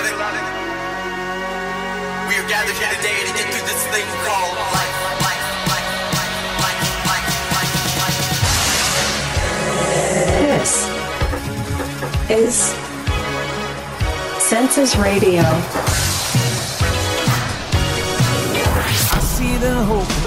beloved. We are gathered here today to get through this thing called life. This is Census Radio. I see the hope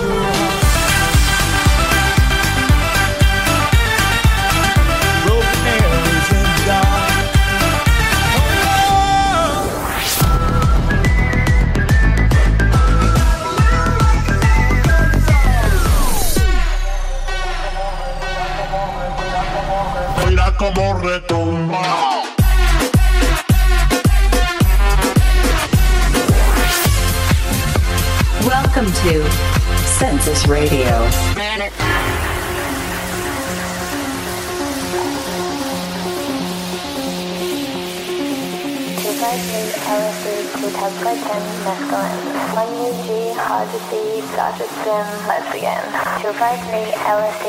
Radio. Two five three LSD two tabs by ten mescaline. One UG hard to see, gotcha spin, let's begin. 253 LSD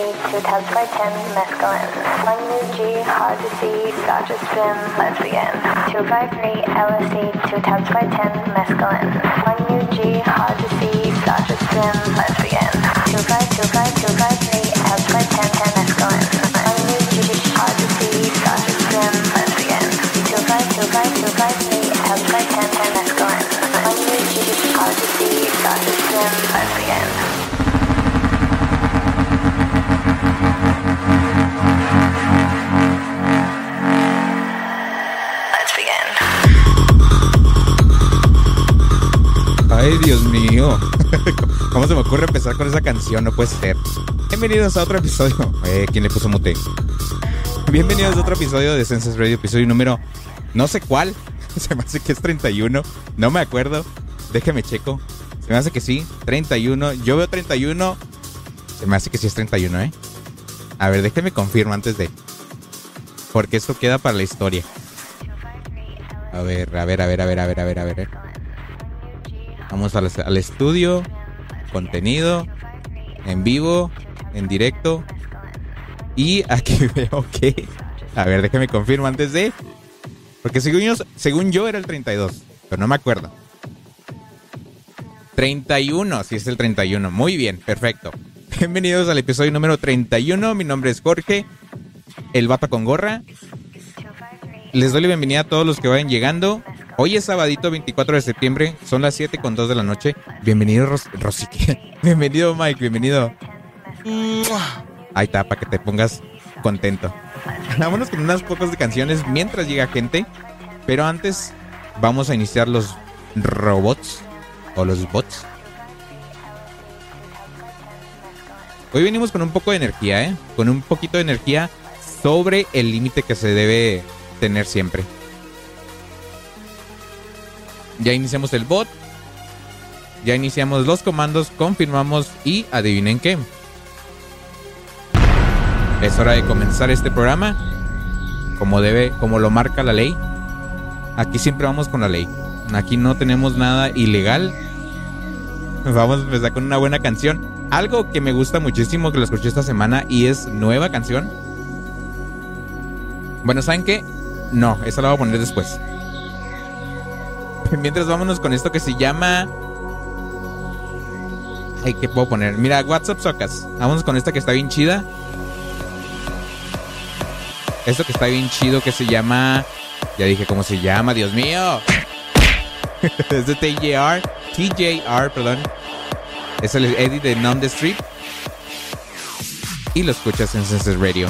ten mescaline. 1 UG hard to see gotcha spin Let's begin. 253 LSD ten mescaline. 1 UG hard to see gotcha spin lesbian. ¿Cómo se me ocurre empezar con esa canción? No puede ser. Bienvenidos a otro episodio. Eh, ¿Quién le puso mute? Bienvenidos a otro episodio de Census Radio, episodio número no sé cuál. Se me hace que es 31. No me acuerdo. Déjeme checo. Se me hace que sí. 31. Yo veo 31. Se me hace que sí es 31, ¿eh? A ver, déjeme confirmo antes de. Porque esto queda para la historia. A ver, a ver, a ver, a ver, a ver, a ver, a ver. Vamos al estudio. Contenido. En vivo. En directo. Y aquí veo que. A ver, déjeme confirmo antes de. Porque según yo, según yo era el 32. Pero no me acuerdo. 31, sí es el 31. Muy bien, perfecto. Bienvenidos al episodio número 31. Mi nombre es Jorge, el vato con gorra. Les doy la bienvenida a todos los que vayan llegando. Hoy es sabadito 24 de septiembre, son las 7 con 2 de la noche. Bienvenido, Ros Rosique. Bienvenido, Mike, bienvenido. Ahí está, para que te pongas contento. Vámonos con unas pocas de canciones mientras llega gente. Pero antes, vamos a iniciar los robots o los bots. Hoy venimos con un poco de energía, ¿eh? Con un poquito de energía sobre el límite que se debe tener siempre. Ya iniciamos el bot. Ya iniciamos los comandos, confirmamos y adivinen qué. Es hora de comenzar este programa. Como debe, como lo marca la ley. Aquí siempre vamos con la ley. Aquí no tenemos nada ilegal. Vamos a empezar con una buena canción. Algo que me gusta muchísimo que lo escuché esta semana y es nueva canción. Bueno, ¿saben qué? No, esa la voy a poner después. Mientras vámonos con esto que se llama. Ay, ¿qué puedo poner? Mira, WhatsApp Socas. Vámonos con esta que está bien chida. Esto que está bien chido que se llama. Ya dije cómo se llama, Dios mío. es de TJR. TJR, perdón. Es el Eddie de Non the Street. Y lo escuchas en Senses Radio.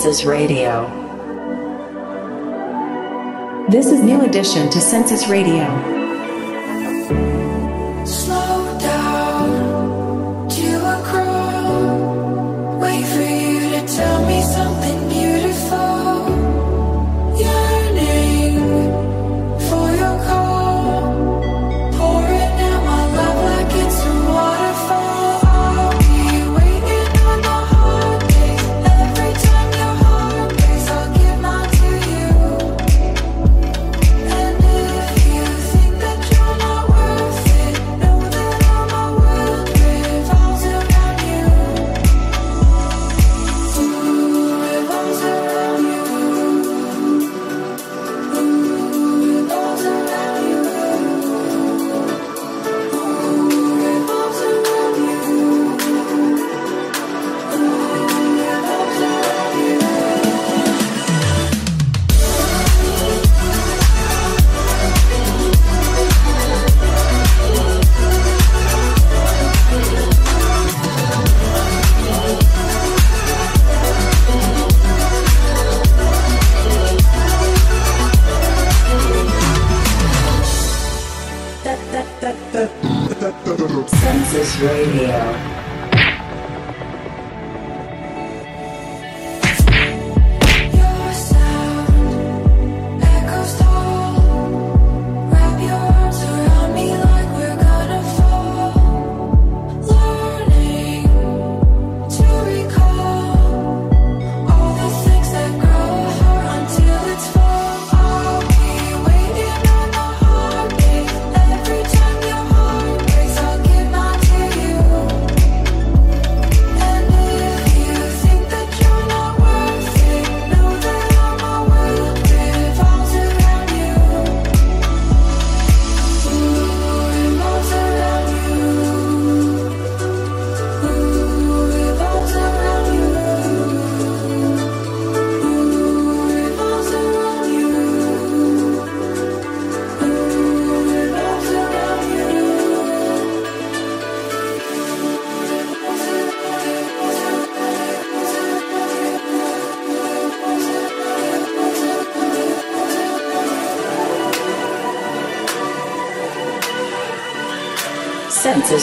Census Radio. This is new addition to Census Radio.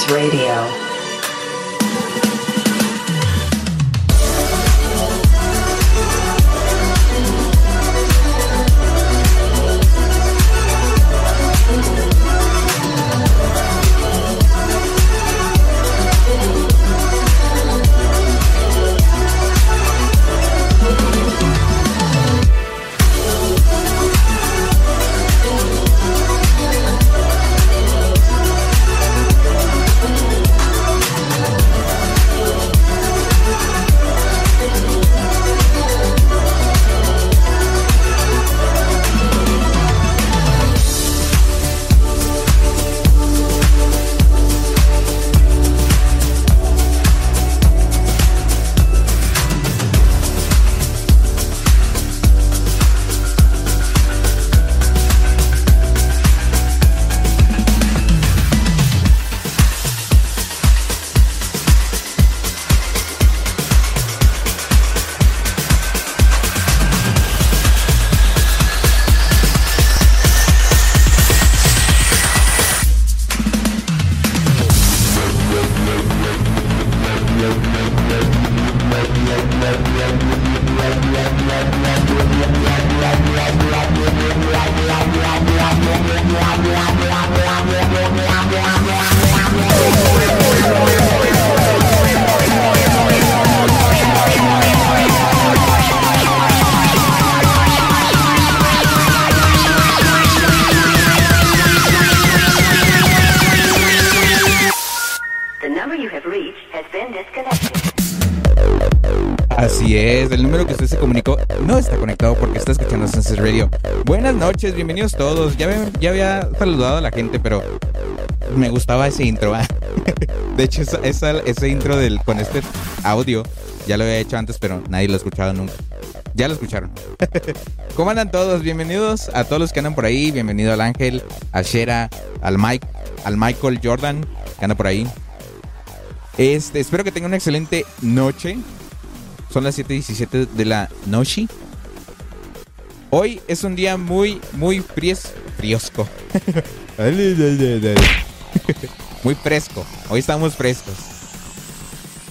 Radio. Noches, bienvenidos todos. Ya, había- saludado a la gente, pero me gustaba ese intro. ¿ah? De hecho, ese intro con este audio ya lo había hecho antes, pero nadie lo ha escuchado nunca. Ya lo escucharon. ¿Cómo andan todos? Bienvenidos a todos los que andan por ahí. Bienvenido al Ángel, a Shera, al Mike, al Michael Jordan, que anda por ahí. Este, espero que tengan una excelente noche. Son las 7:17 de la noche. Hoy es un día muy, muy fries, friosco. muy fresco. Hoy estamos frescos.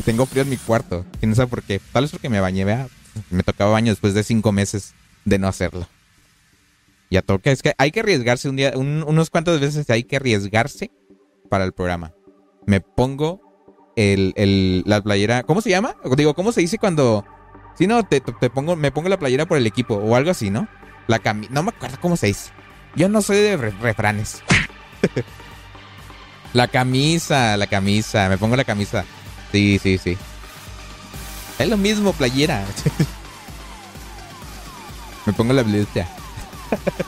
Tengo frío en mi cuarto. ¿Quién sabe por qué? Tal vez porque me bañé, vea. Me tocaba baño después de cinco meses de no hacerlo. Ya toca. Es que hay que arriesgarse un día, un- unos cuantos veces hay que arriesgarse para el programa. Me pongo el, el- la playera. ¿Cómo se llama? Digo, ¿cómo se dice cuando. Si no, te, te pongo, me pongo la playera por el equipo o algo así, ¿no? La cami No me acuerdo cómo se dice. Yo no soy de re- refranes. la camisa, la camisa. Me pongo la camisa. Sí, sí, sí. Es lo mismo, playera. me pongo la blusa.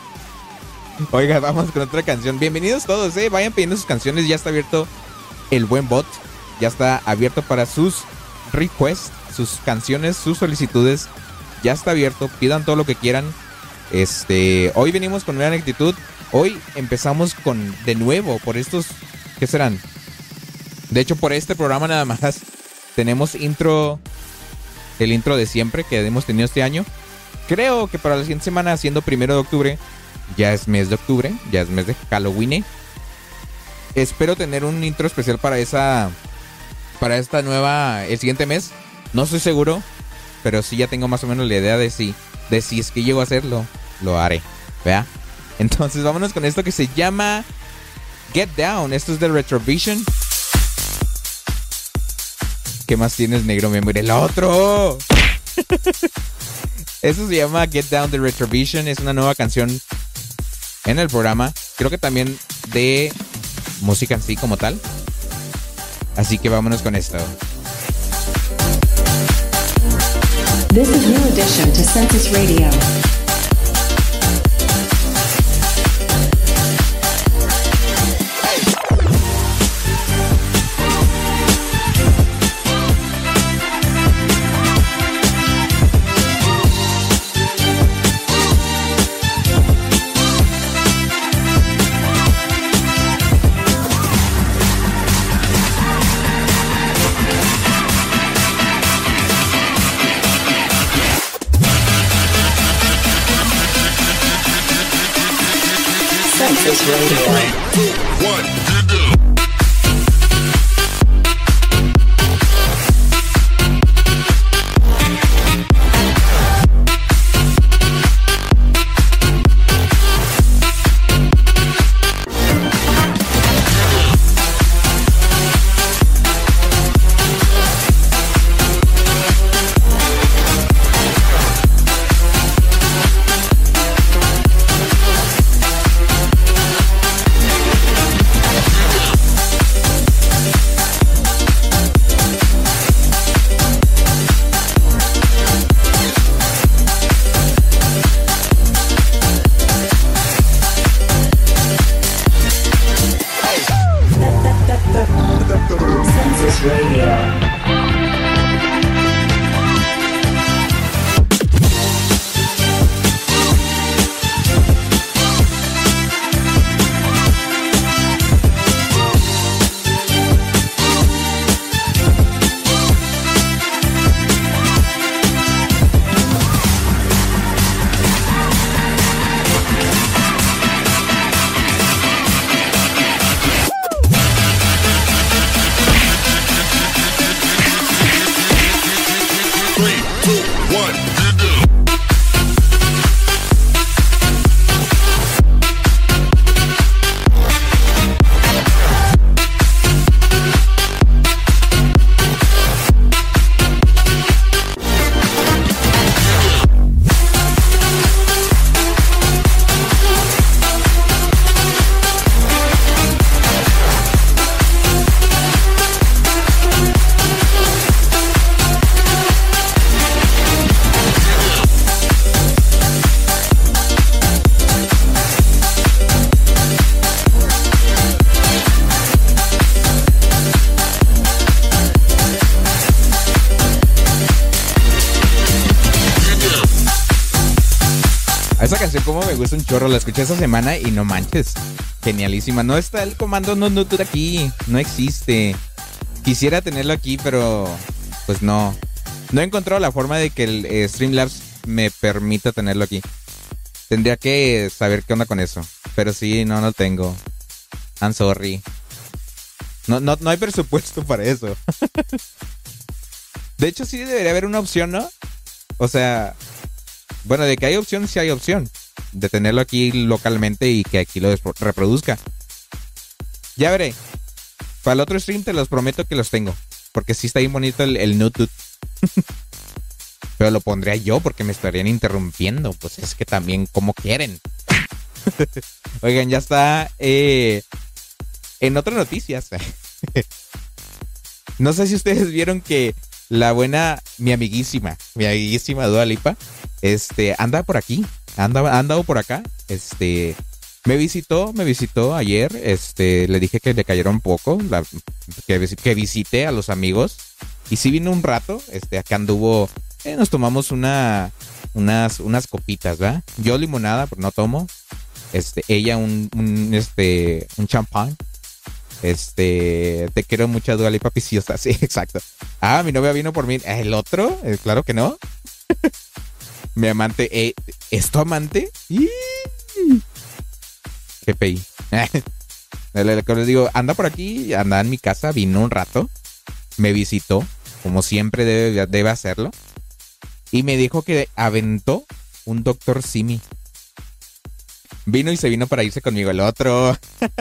Oiga, vamos con otra canción. Bienvenidos todos, eh. Vayan pidiendo sus canciones. Ya está abierto el buen bot. Ya está abierto para sus requests, sus canciones, sus solicitudes. Ya está abierto. Pidan todo lo que quieran. Este, hoy venimos con gran actitud. Hoy empezamos con de nuevo por estos ¿qué serán? De hecho, por este programa nada más tenemos intro el intro de siempre que hemos tenido este año. Creo que para la siguiente semana, siendo primero de octubre, ya es mes de octubre, ya es mes de Halloween. Espero tener un intro especial para esa. Para esta nueva. El siguiente mes. No estoy seguro. Pero sí ya tengo más o menos la idea de si. De si es que llego a hacerlo. Lo haré. ¿Vea? Entonces vámonos con esto que se llama. Get Down. Esto es de Retrovision. ¿Qué más tienes, negro? Me muere el otro. Eso se llama Get Down de Retrovision. Es una nueva canción en el programa. Creo que también de música en sí como tal. Así que vámonos con esto. This is New Edition to Census Radio. Radio. Esa canción como me gusta un chorro, la escuché esa semana y no manches. Genialísima. No está el comando no no aquí. No existe. Quisiera tenerlo aquí, pero pues no. No he encontrado la forma de que el eh, Streamlabs me permita tenerlo aquí. Tendría que saber qué onda con eso. Pero sí, no, no tengo. I'm sorry. No, no, no hay presupuesto para eso. de hecho, sí debería haber una opción, ¿no? O sea, bueno, de que hay opción, sí hay opción. De tenerlo aquí localmente y que aquí lo reproduzca. Ya veré. Para el otro stream te los prometo que los tengo. Porque sí está bien bonito el, el. Pero lo pondría yo porque me estarían interrumpiendo. Pues es que también, como quieren. Oigan, ya está. eh, en otras noticias. no sé si ustedes vieron que la buena, mi amiguísima, mi amiguísima Dua Lipa, este, anda por aquí. Anda, andado por acá. Este. Me visitó, me visitó ayer. Este, le dije que le cayeron poco. que, que visite a los amigos. Y sí vino un rato. Este, acá anduvo. eh, nos tomamos una. Unas, unas copitas, ¿verdad? Yo limonada, pero no tomo. Este, ella un, un este, un champán. Este, te quiero mucho, Dua Lipa Piciosa. Sí, exacto. Ah, mi novia vino por mí. ¿El otro? Eh, claro que no. mi amante, eh, ¿es tu amante? ¡Ih! GPI. Le- le- le- les digo, anda por aquí, anda en mi casa, vino un rato, me visitó, como siempre debe, debe hacerlo, y me dijo que aventó un doctor Simi. Vino y se vino para irse conmigo el otro.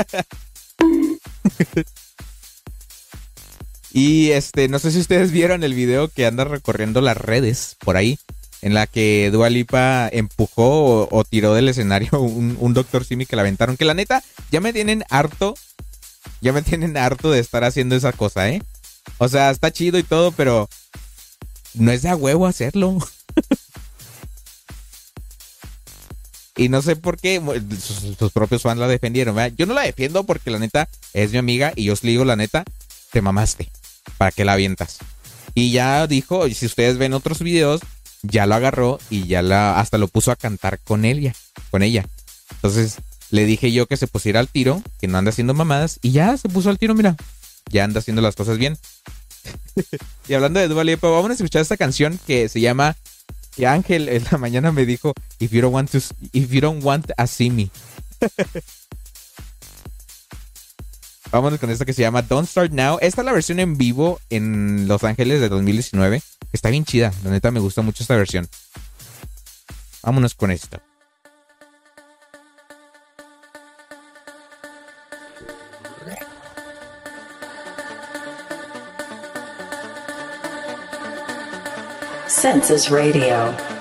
y este, no sé si ustedes vieron el video que anda recorriendo las redes por ahí, en la que Dua Lipa empujó o, tiró del escenario un, un doctor Simi que la aventaron. Que la neta, ya me tienen harto. Ya me tienen harto de estar haciendo esa cosa, ¿eh? O sea, está chido y todo, pero no es de a huevo hacerlo. y no sé por qué sus, propios fans la defendieron. Yo no la defiendo porque la neta es mi amiga y yo os digo la neta, te mamaste. ¿Para qué la avientas? Y ya dijo, si ustedes ven otros videos, ya lo agarró y ya la hasta lo puso a cantar con ella, con ella. Entonces le dije yo que se pusiera al tiro, que no anda haciendo mamadas y ya se puso al tiro, mira. Ya anda haciendo las cosas bien. y hablando de Dua Lipa, vamos a escuchar esta canción que se llama que Ángel en la mañana me dijo if you don't want to if you don't want a see me. Vámonos con esta que se llama Don't Start Now. Esta es la versión en vivo en Los Ángeles de 2019. Está bien chida. La neta me gusta mucho esta versión. Vámonos con esto. Census Radio.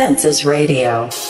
Request. Census Radio.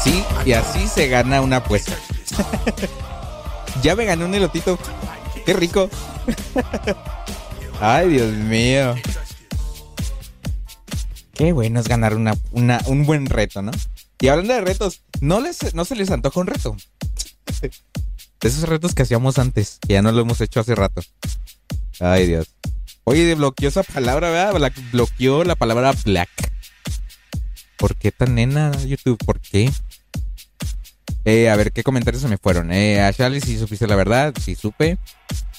así, y así se gana una apuesta. ya me gané un elotito. Qué rico. Ay, Dios mío. Qué bueno es ganar una, una- un buen reto, ¿no? Y hablando de retos, ¿no, les, ¿no se les antoja un reto? De esos retos que hacíamos antes, que ya no lo hemos hecho hace rato. Ay, Dios. Oye, bloqueó esa palabra, ¿verdad? Bloqueó la palabra black. ¿Por qué tan nena, YouTube? ¿Por qué? Eh, a ver, ¿qué comentarios se me fueron? Eh, a Charlie, si supiste la verdad, si supe.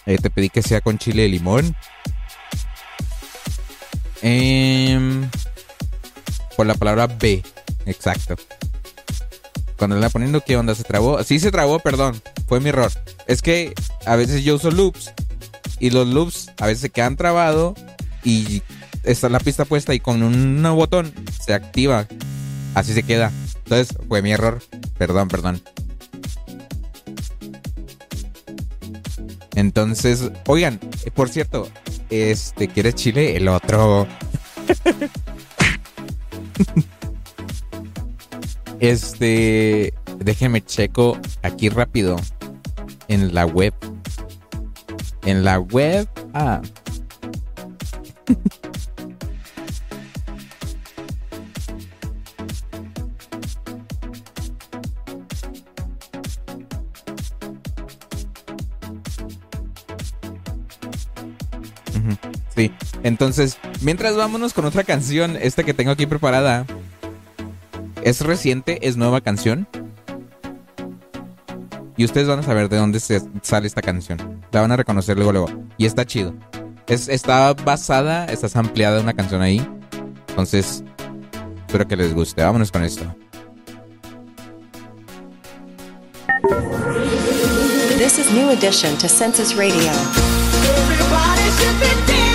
Eh, te pedí que sea con chile y limón. Em, por la palabra B. Exacto. Cuando le la poniendo, ¿qué onda? ¿Se trabó? Sí se trabó, perdón. Fue mi error. Es que a veces yo uso loops. Y los loops a veces se quedan trabados. Y está la pista puesta y con un botón se activa. Así se queda. Entonces fue mi error. Perdón, perdón. Entonces, oigan, por cierto, este, ¿quieres chile? El otro. este, déjeme checo aquí rápido en la web. En la web. Ah. Sí, entonces, mientras vámonos con otra canción, esta que tengo aquí preparada. Es reciente, es nueva canción. Y ustedes van a saber de dónde se sale esta canción. La van a reconocer luego, luego. Y está chido. Es, está basada, está ampliada una canción ahí. Entonces, espero que les guste. Vámonos con esto. This is New Edition to Census Radio. Everybody should be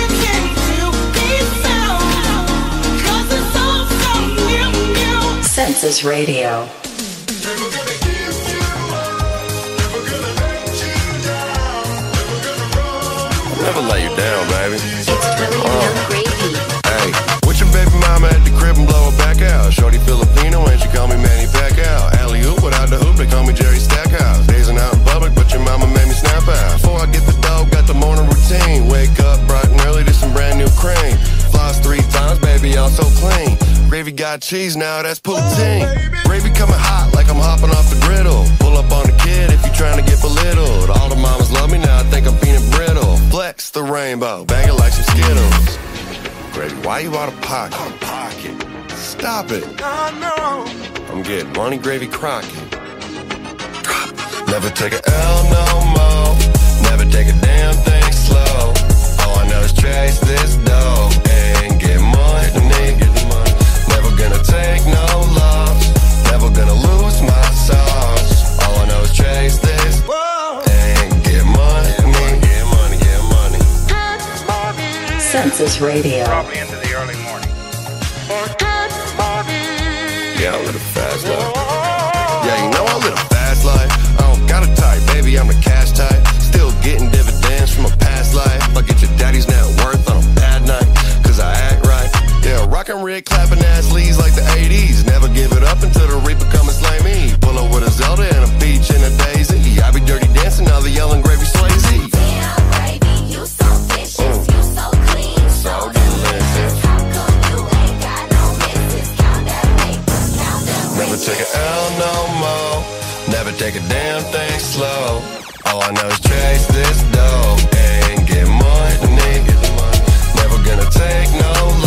Census Radio. Never lay you down, baby. Hey, with your baby mama at the crib and blow her back out. Shorty Filipino and she call me Manny Pacquiao. Alley oop without the hoop, they call me Jerry Stackhouse. Dazing out in public, but your mama made me snap out. Before I get the dog, got the morning routine. Wake up bright and early to some brand new cream. Floss three times, baby, I'm so clean. Gravy got cheese now, that's poutine. Gravy coming hot like I'm hopping off the griddle. Pull up on the kid if you're trying to get belittled. All the mamas love me now, I think I'm peanut brittle. Flex the rainbow, bang it like some Skittles. Gravy, why you out of pocket? Out of pocket. Stop it. I know. I'm getting money, gravy crocking. Never take a L no more. Never take a damn thing slow. All I know is chase this dough gonna take no loss. Never gonna lose my sauce. All I know is chase this and get money. Get money, get money. Census Radio. Probably into the early morning. Yeah, I live a fast life. Yeah, you know I live a fast life. I don't got a type, baby, I'm a cash type. Rockin' red, clapping ass leads like the 80s. Never give it up until the reaper come and slay me. Pull up with a Zelda and a peach and a daisy. I be dirty dancing, now the yelling gravy slazy. So vicious, mm. you so clean, so delicious. How come you ain't got no misses? Count that paper, count that Never take a L no more. Never take a damn thing slow. All I know is chase this dough and get money. Never gonna take no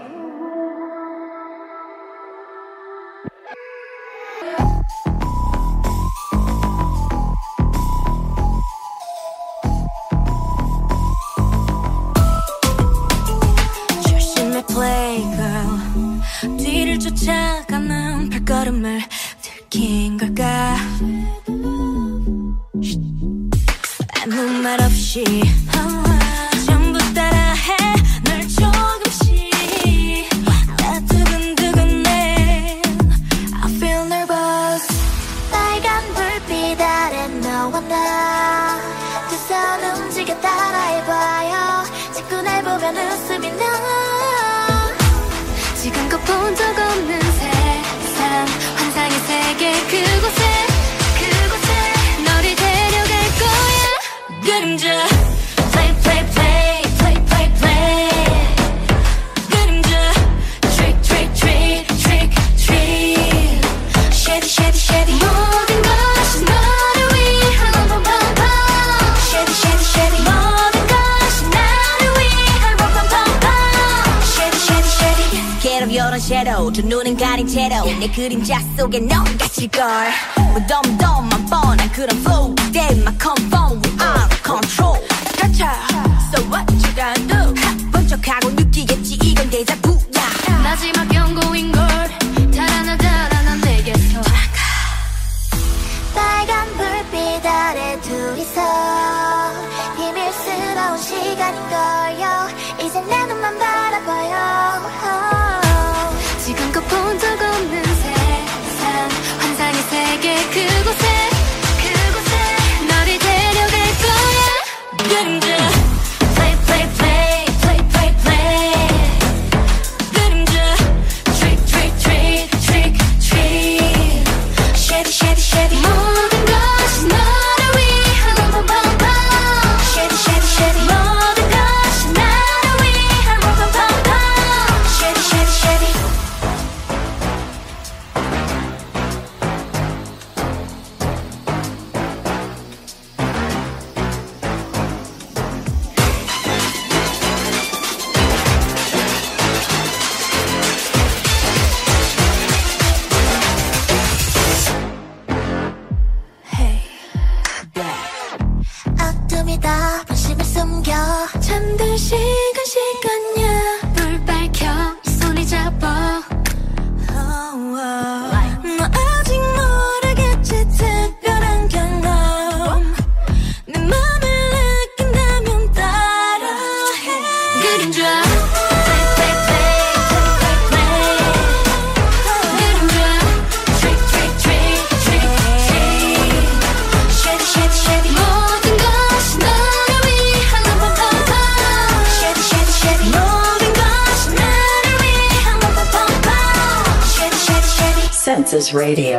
Radio.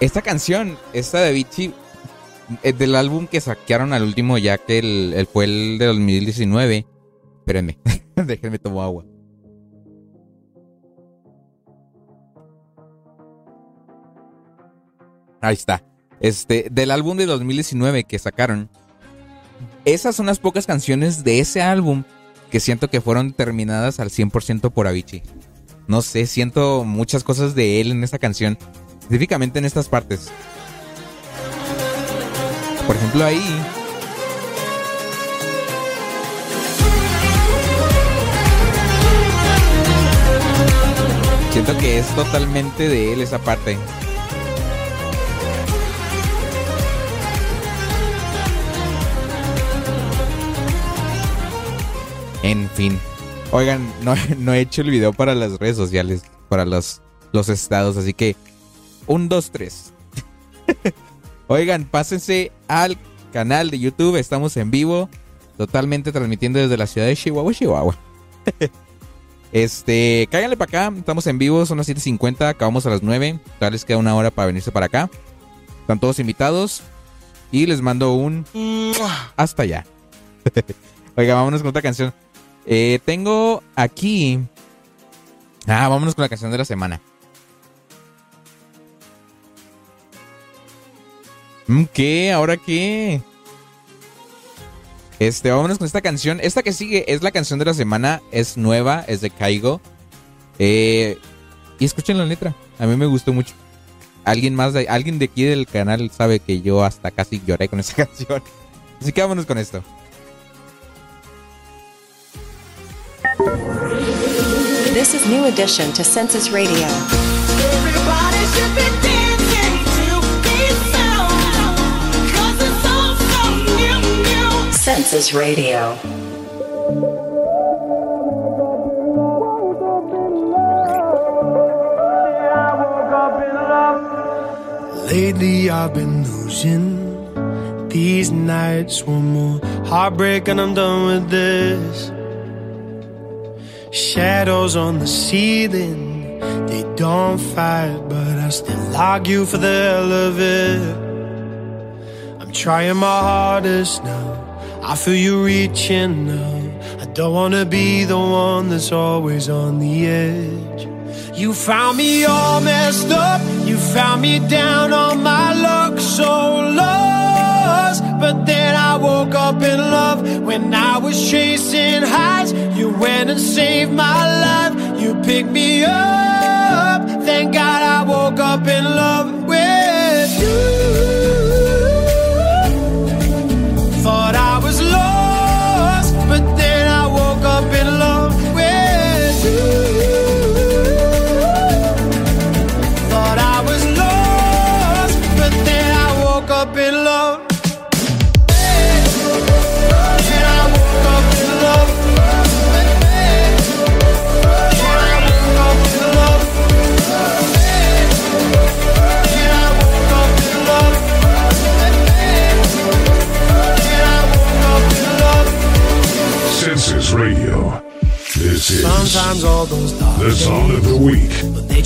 Esta canción, esta de Vichy, eh, del álbum que saquearon al último, ya que el- fue el de 2019. Espérenme, déjenme tomar agua. Ahí está. Este, del álbum de 2019 que sacaron. Esas son las pocas canciones de ese álbum que siento que fueron terminadas al 100% por Avicii. No sé, siento muchas cosas de él en esta canción. Específicamente en estas partes. Por ejemplo, ahí. Siento que es totalmente de él esa parte. En fin. Oigan, no, no he hecho el video para las redes sociales, para los, los estados, así que un, dos, tres. Oigan, pásense al canal de YouTube, estamos en vivo, totalmente transmitiendo desde la ciudad de Chihuahua, Chihuahua. Este, cáiganle para acá, estamos en vivo, son las 7.50, acabamos a las 9, todavía les queda una hora para venirse para acá. Están todos invitados y les mando un hasta allá. Oiga, vámonos con otra canción. Eh, tengo aquí. Ah, vámonos con la canción de la semana. Mm, ¿Qué? ¿Ahora qué? Este, vámonos con esta canción. Esta que sigue es la canción de la semana. Es nueva, es de Kaigo. Eh, y escuchen la letra. A mí me gustó mucho. Alguien más de, alguien de aquí del canal sabe que yo hasta casi lloré con esa canción. Así que vámonos con esto. This is New Edition to Census Radio. Everybody should be dancing to this sound. 'Cause it's all so new, new. Census Radio. Lately I've been losing these nights. One more heartbreak and I'm done with this. Shadows on the ceiling, they don't fight, but I still argue for the hell of it. I'm trying my hardest now. I feel you reaching now. I don't wanna be the one that's always on the edge. You found me all messed up. You found me down on my luck, so lost. But then I woke up in love when I was chasing highs. You went and saved my life. You picked me up. Thank God I woke up in love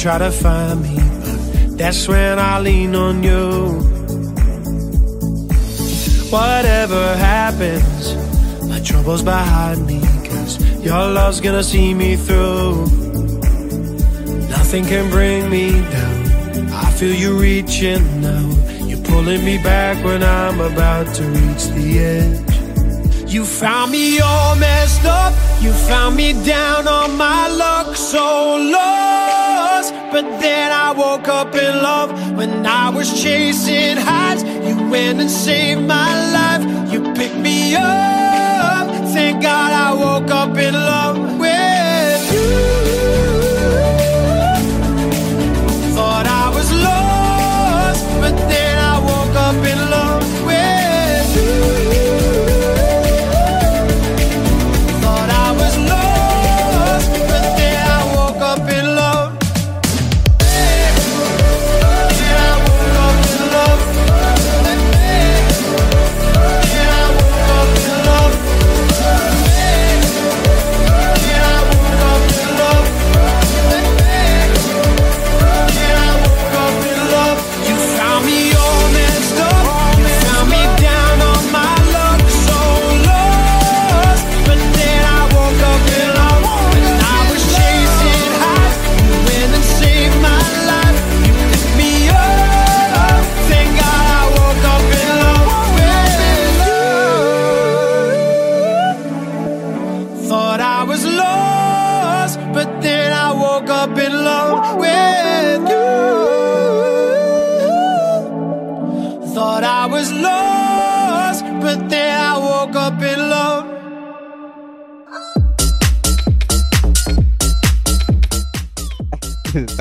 try to find me, but that's when I lean on you. Whatever happens, my troubles behind me, cause your love's gonna see me through. Nothing can bring me down. I feel you reaching now. You're pulling me back when I'm about to reach the edge. You found me all messed up. You found me down on my luck, so lost. But then I woke up in love when I was chasing highs. You went and saved my life. You picked me up. Thank God I woke up in love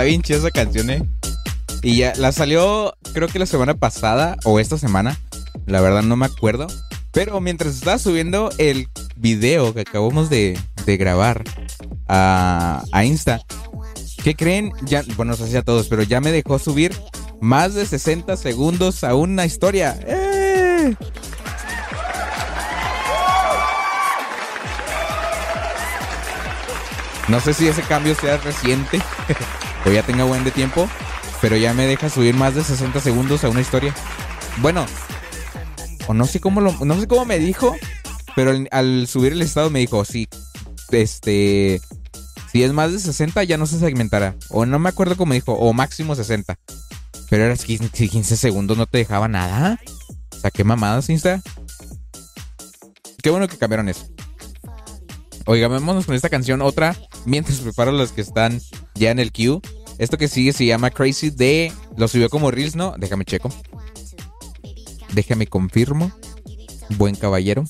Está esa canción, eh. Y ya la salió, creo que la semana pasada o esta semana. La verdad no me acuerdo. Pero mientras estaba subiendo el video que acabamos de, grabar a, a Insta, ¿qué creen? Ya, bueno, no sé a todos, pero ya me dejó subir más de 60 segundos a una historia. ¡Eh! No sé si ese cambio sea reciente o ya tenga buen de tiempo, pero ya me deja subir más de 60 segundos a una historia. Bueno, o no sé cómo lo, no sé cómo me dijo, pero al, subir el estado me dijo, sí, este, si es más de 60 ya no se segmentará. O no me acuerdo cómo dijo, o máximo 60. Pero eras 15, 15 segundos, no te dejaba nada. O sea, qué mamadas, Insta. Qué bueno que cambiaron eso. Oiga, vámonos con esta canción. Otra, mientras preparo los que están ya en el queue. Esto que sigue se llama Crazy de. Lo subió como Reels, ¿no? Déjame checo. Déjame confirmo. Buen caballero.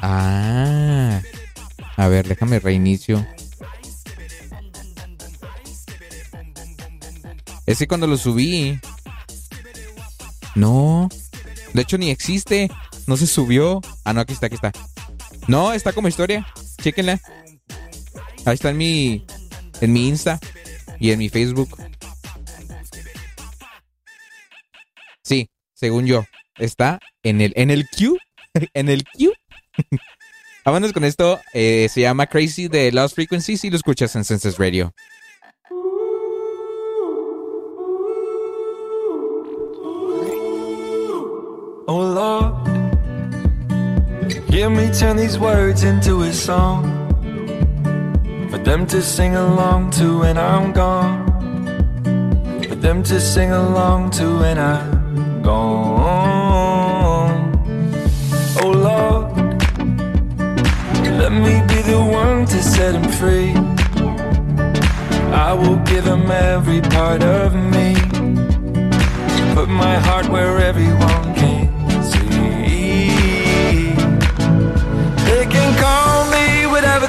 Ah. A ver, déjame reinicio. Ese cuando lo subí. No. De hecho, ni existe. No se subió. Ah, no, aquí está, aquí está. No, está como historia. Chéquenla. Ahí está en mi. En mi Insta. Y en mi Facebook. Sí, según yo. Está en el, en el queue. en el queue. Vámonos con esto. eh, se llama Crazy de Lost Frequencies y lo escuchas en Senses Radio. Oh Lord, hear me turn these words into a song for them to sing along to when I'm gone. For them to sing along to when I'm gone. Oh Lord, let me be the one to set him free. I will give him every part of me. Put my heart where everyone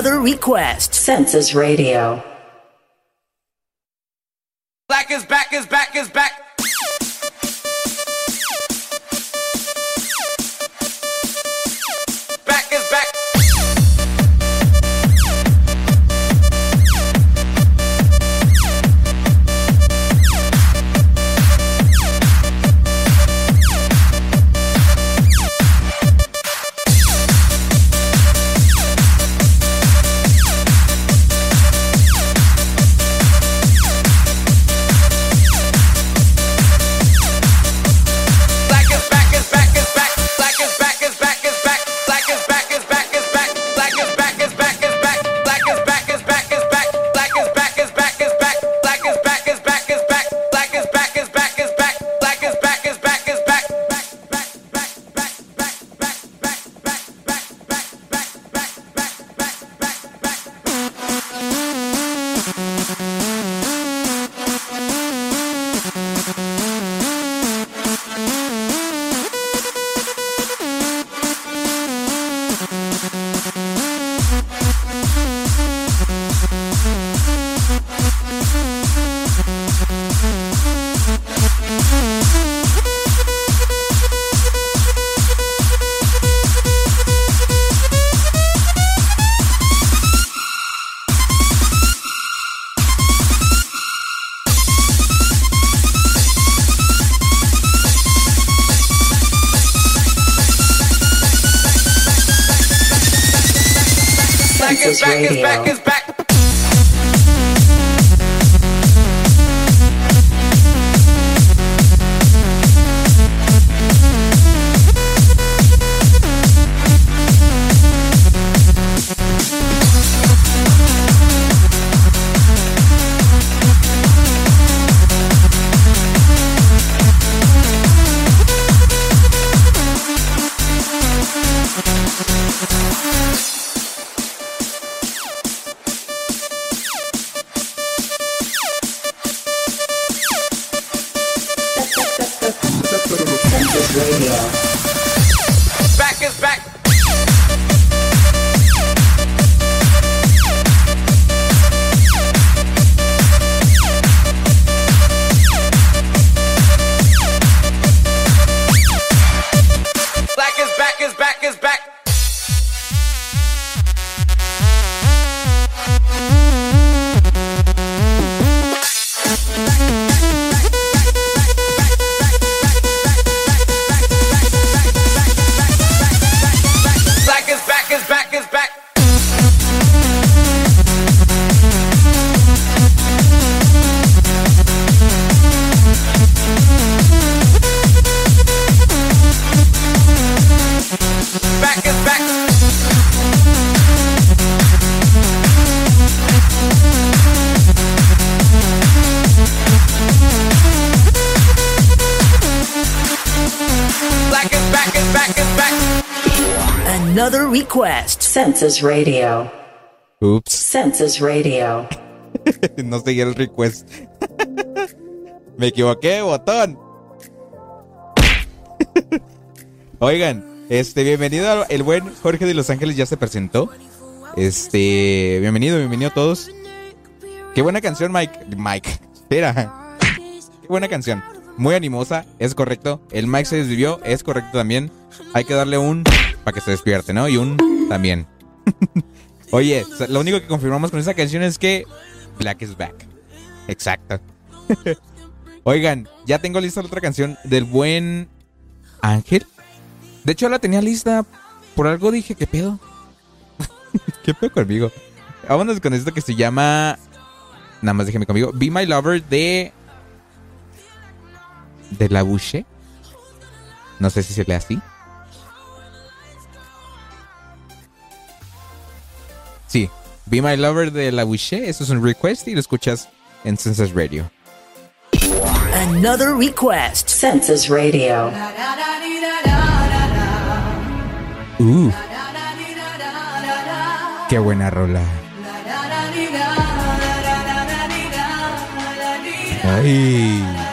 Another request. Census Radio. Census Radio. Ups. Census Radio. no seguí el request. Me equivoqué, botón. Oigan, este, bienvenido al- el buen Jorge de Los Ángeles ya se presentó. Este, bienvenido, bienvenido a todos. Qué buena canción, Mike. Mike, espera. Qué buena canción. Muy animosa, es correcto. El Mike se desvivió, es correcto también. Hay que darle un para que se despierte, ¿no? Y un también. Oye, lo único que confirmamos con esa canción es que Black is back. Exacto. Oigan, ya tengo lista la otra canción del buen Ángel. De hecho, la tenía lista. Por algo dije, ¿qué pedo? ¿Qué pedo conmigo? Vámonos con esto que se llama. Nada más déjeme conmigo. Be My Lover de. De la Boucher. No sé si se lee así. Be My Lover de la Boucher. Eso es un request y lo escuchas en Census Radio. Another request. Census Radio. Uh. Qué buena rola. Ay.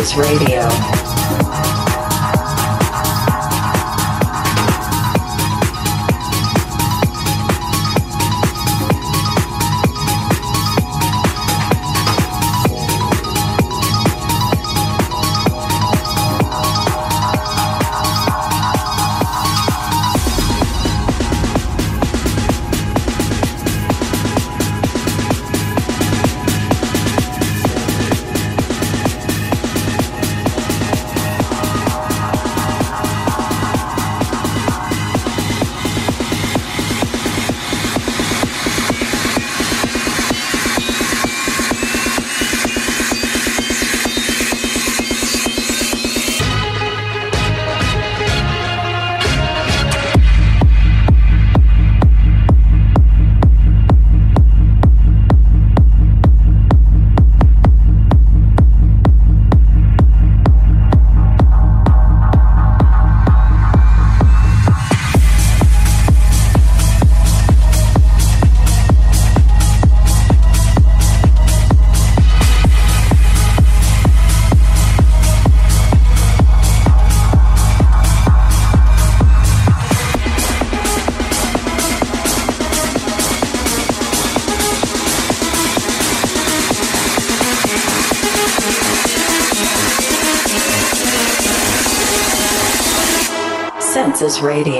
Request. Census Radio. Census Radio.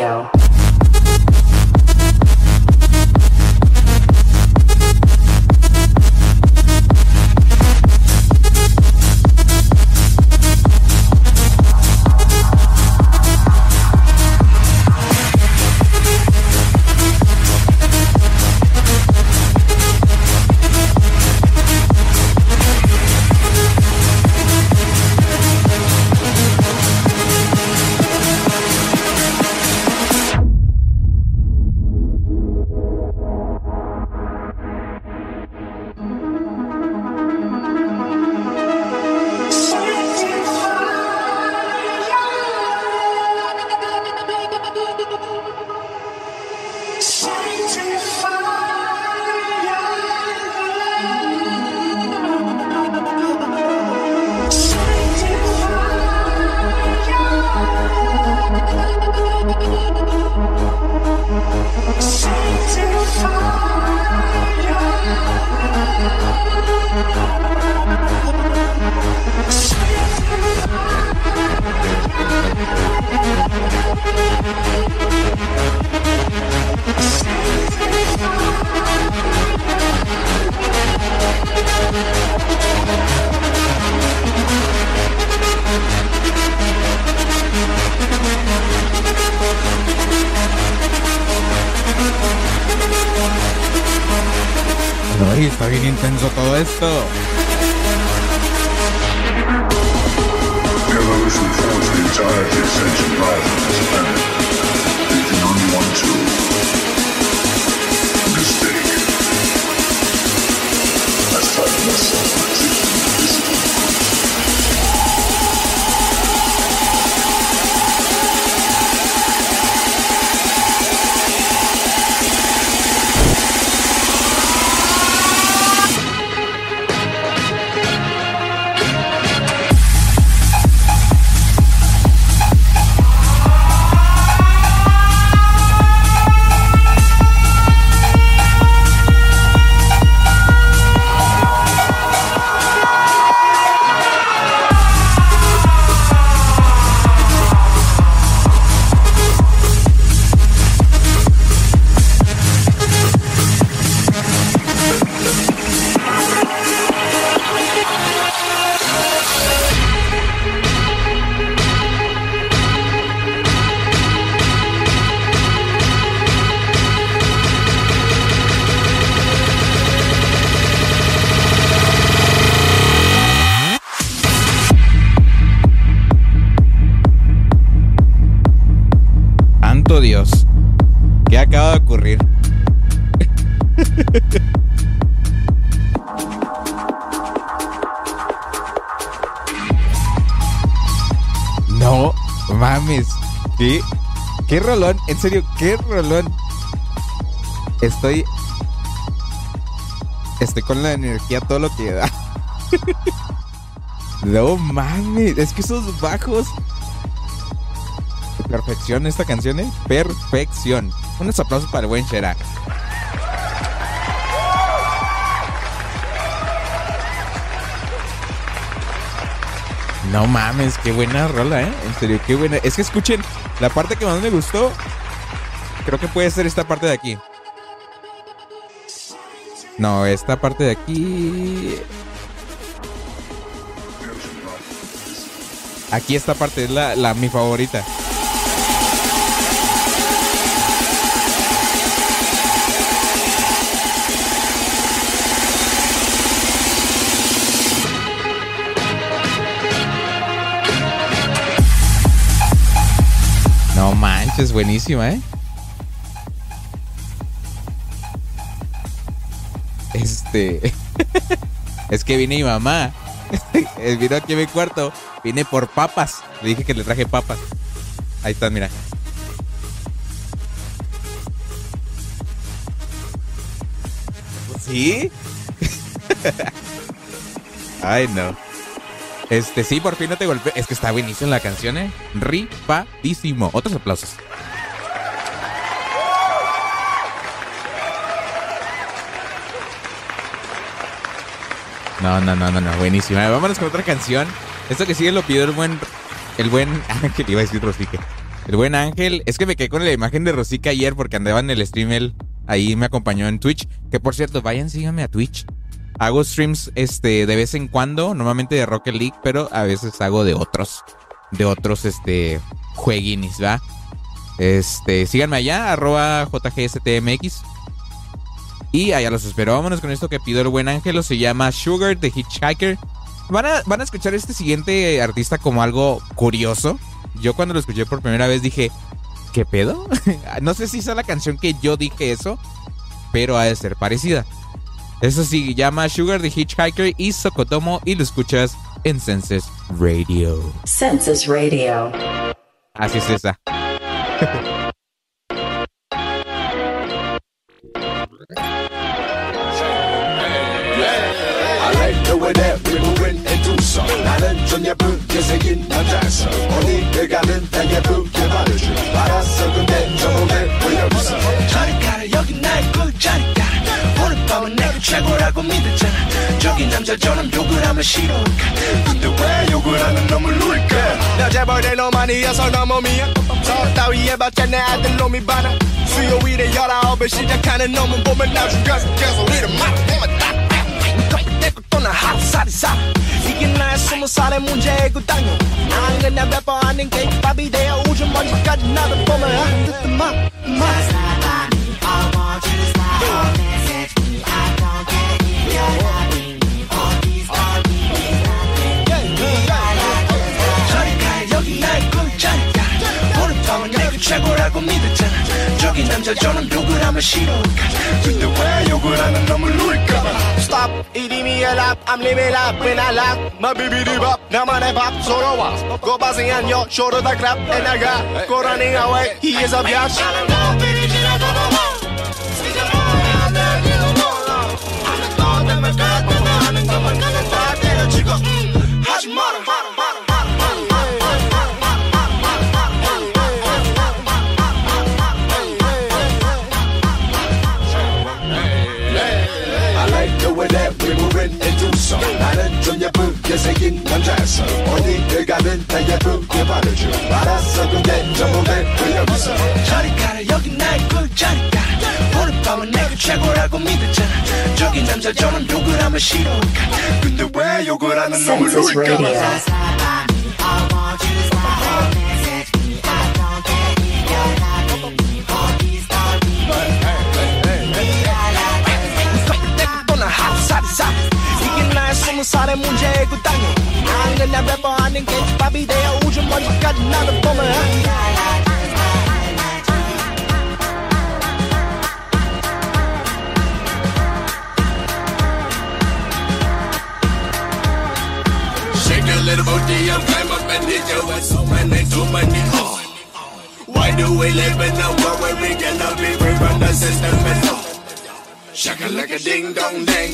Eso. Serio, ¿qué rolón? Estoy. Estoy con la energía todo lo que da. No mames, es que esos bajos. Perfección esta canción, ¿eh? Perfección. Unos aplausos para el buen Shera. No mames, qué buena rola, ¿eh? En serio, qué buena. Es que escuchen, la parte que más me gustó, creo que puede ser esta parte de aquí. No, esta parte de aquí. Aquí esta parte es la, mi favorita. No manches, buenísima, ¿eh? Este. es que vine mi mamá. Vino aquí a mi cuarto. Vine por papas. Le dije que le traje papas. Ahí están, mira. ¿Sí? Ay, no. Este, sí, por fin no te golpeé. Es que está buenísima la canción, ¿eh? Ripadísimo. Otros aplausos. No, no, no, no, no, buenísima. Vámonos con otra canción. Esto que sigue lo pidió el buen. El buen Ángel, iba a decir Rosique. El buen Ángel. Es que me quedé con la imagen de Rosica ayer porque andaba en el stream. Él ahí me acompañó en Twitch. Que por cierto, vayan, síganme a Twitch. Hago streams este, de vez en cuando, normalmente de Rocket League, pero a veces hago de otros. De otros este, jueguinis, ¿va? Este, síganme allá, JGSTMX. Y allá los espero. Vámonos con esto que pidió el buen Ángelo. Se llama Sugar the Hitchhiker. Van a, van a escuchar este siguiente artista como algo curioso. Yo cuando lo escuché por primera vez dije, ¿qué pedo? no sé si es la canción que yo dije eso, pero ha de ser parecida. Eso sí, llama Sugar the Hitchhiker y Sokotomo y lo escuchas en Senses Radio. Census Radio. Así es esa. Moving and do so 나는 좀 예쁘게 생긴 남자였어 어디를 가든 다 예쁘게 봐주지 알았어 근데 왜 없어 저리 가라 여기 나의 꿀자리 가라 오늘 밤은 내가 최고라고 믿었잖아. 저기 남자처럼 욕을 하면 싫어할까? 근데 왜 욕을 하는 놈을 누릴까? 나 제발 내 놈 아니어서 너무 미안. 저 따위 해봤자 내 아들 놈이 많아. 수요일에 열아홉에 시작하는 놈은 보면 나중 가서 계속 이름 막 대만 딱 떼고 또나 하루살이 살아 이게 나의 스무 살의 문제고 당연 난 그냥 래퍼 아닌 게임밥이 되어 우주 먼지까지 나를 보면 안 듣던 말 저리 최고라고 믿었잖아 저기 남자처럼 욕을 하면 싫어할까 근데 왜 욕을 하는 놈을 누릴까 Stop 이름이 랍 I'm living up when I lock My bibbidi bop 나만의 밥 서러워 고바생한 여 shoulder the clap and I got go running away He is a bitch 하지 마라 so 나는 좀 예쁘게 생긴 남자였어. 어디를 가든 다 예쁘게 봐주지 알았어 근데 저목에 왜 여기서 저리 가라 여기 나의 꿀자리 가라. 오늘 밤은 내가 최고라고 믿었잖아. 저기 남자처럼 욕을 하면 싫어할까? 근데 왜 욕을 하는 놈을 Radio. 또나 이게 나의 스무 살의 문제고 당연 난 그냥 래퍼 아닌 게임밥이 되어 우주 먼지까지 나를 보면 Shake a little booty and climb up and hit your ass so many, too many. Oh. Why do we live in a world where Shaka like a ding dong ding.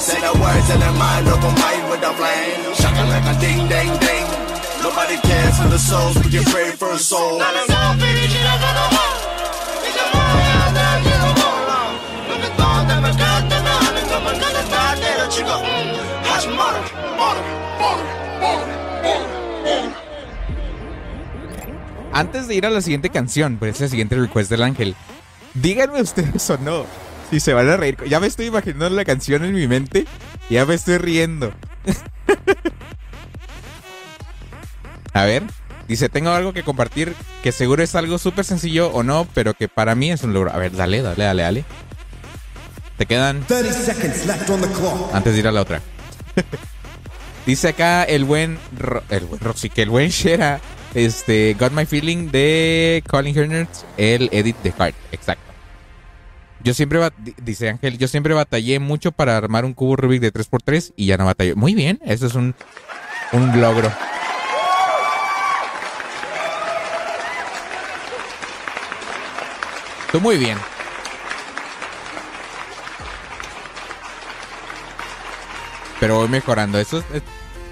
Say the words in their mind, no combine with the flame. Shaka like a ding ding ding. Nobody cares for the souls, we get prayed for a soul. Antes de ir a la siguiente canción, pues la siguiente request del ángel, díganme ustedes o no si se van a reír. Ya me estoy imaginando la canción en mi mente y ya me estoy riendo. a ver, dice, tengo algo que compartir que seguro es algo súper sencillo o no, pero que para mí es un logro. A ver, dale, dale, dale, dale. Te quedan 30 seconds left on the clock. antes de ir a la otra. Dice acá el buen, Ro- el buen Roxy, que el buen Shera, este, Got My Feeling de Colin Hernertz, el edit de Heart, exacto. Yo siempre, dice Ángel, yo siempre batallé mucho para armar un cubo Rubik de 3x3 y ya no batallé. Muy bien, eso es un, un logro. Tú muy bien. pero voy mejorando. Eso es,